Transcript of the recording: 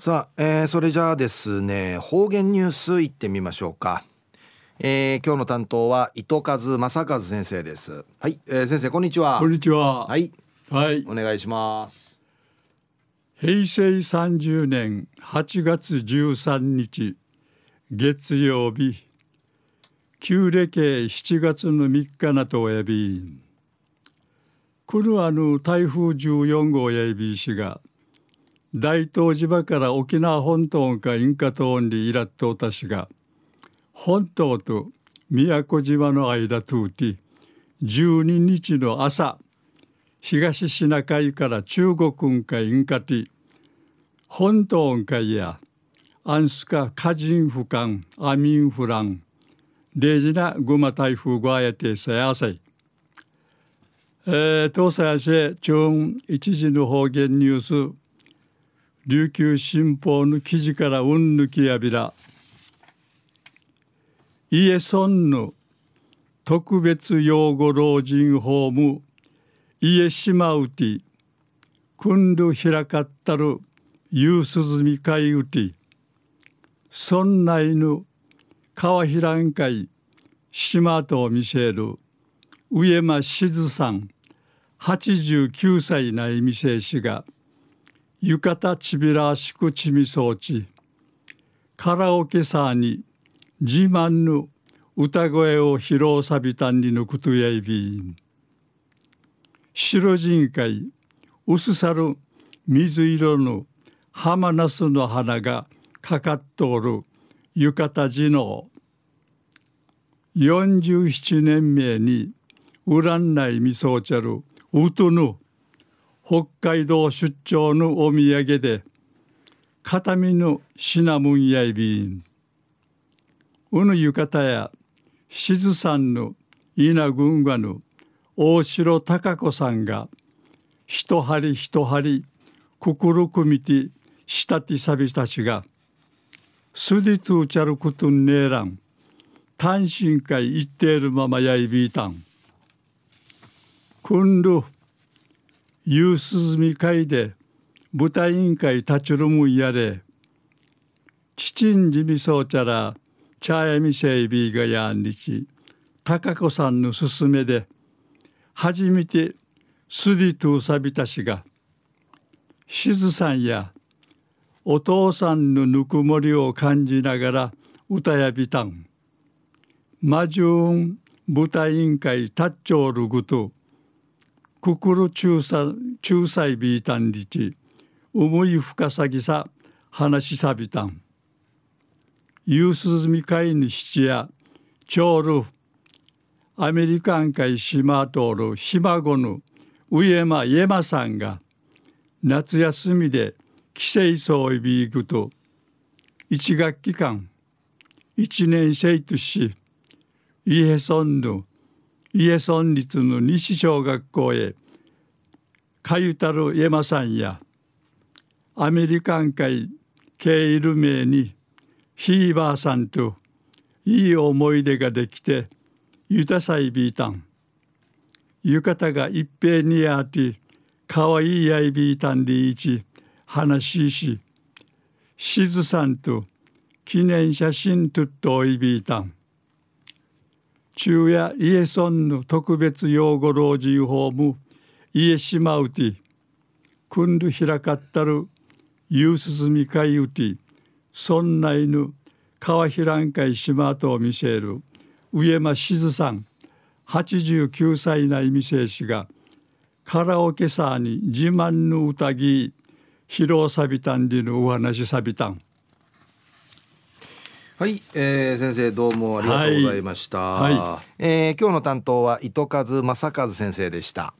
さあ、えー、それじゃあですね方言ニュースいってみましょうか、えー、今日の担当は糸数正和先生です。はい、えー、先生こんにちは。こんにちは。はい。はい。お願いします。平成30年8月13日月曜日。旧暦7月の3日なとやび。来るあの台風14号やびしが大東島から沖縄本島かインカ島にいらっとおたしが本島と宮古島の間とうて12日の朝東シナ海から中国海インカティ本島海やアンスカカジンフカンアミンフランレジナグマ台風ごあやてさやさい。えー、東西やし中一時の方言ニュース。琉球新報の記事からうんぬきやびら。家村の特別養護老人ホーム家島うてくんるひらかったる夕涼み会うて村内の川ひらん会島と見せる上間しずさん89歳ないみせしが「浴衣ちびらしくちみそうち。カラオケさに自慢の歌声を披露さびたんにのことやいびん。白人海薄さる水色の浜ナスの花がかかっとおる浴衣地の。47年目に占いみそうちゃるうとぬ北海道出張のお土産で片身のシナモンやいびん。うぬ浴衣やしずさんの稲群馬の大城孝子さんが一針一針心くるくみてしたてさびたちがすりつうちゃることんねえらん単身会言っているままやいびいたん。くんる夕涼み会で舞台委員会立ちるむんやれ父んじみそうちゃら茶屋みせいびがやんにち高子さんの勧めで初めてすりとさびたしがしずさんやお父さんのぬくもりを感じながら歌やびたん。魔順舞台委員会タッチョールグと心中さ仲裁ビータンリチ思い深さぎさ話しさびたん。夕涼み会に七夜長ルアメリカン海島通る島子の上間家間さんが夏休みで帰省総いびいくと一学期間一年生とし家村の家村立の西小学校へかゆたるエマさんやアメリカン会ケイル名にひいばあさんといい思い出ができてゆたさいびいたん浴衣が一平にあってかわいいやいびいたんでいち話しししずさんと記念写真とっとおいびいたん。昼夜家村の特別養護老人ホーム家島うてくんるひらかったる夕涼みかいうて村内の川ひらんかい島と見せる上間しずさん89歳ないみせしがカラオケさに自慢の歌ぎ披露さびたんでのお話さびたん。はい、えー、先生どうもありがとうございました。はいはい、えー、今日の担当は糸数正和先生でした。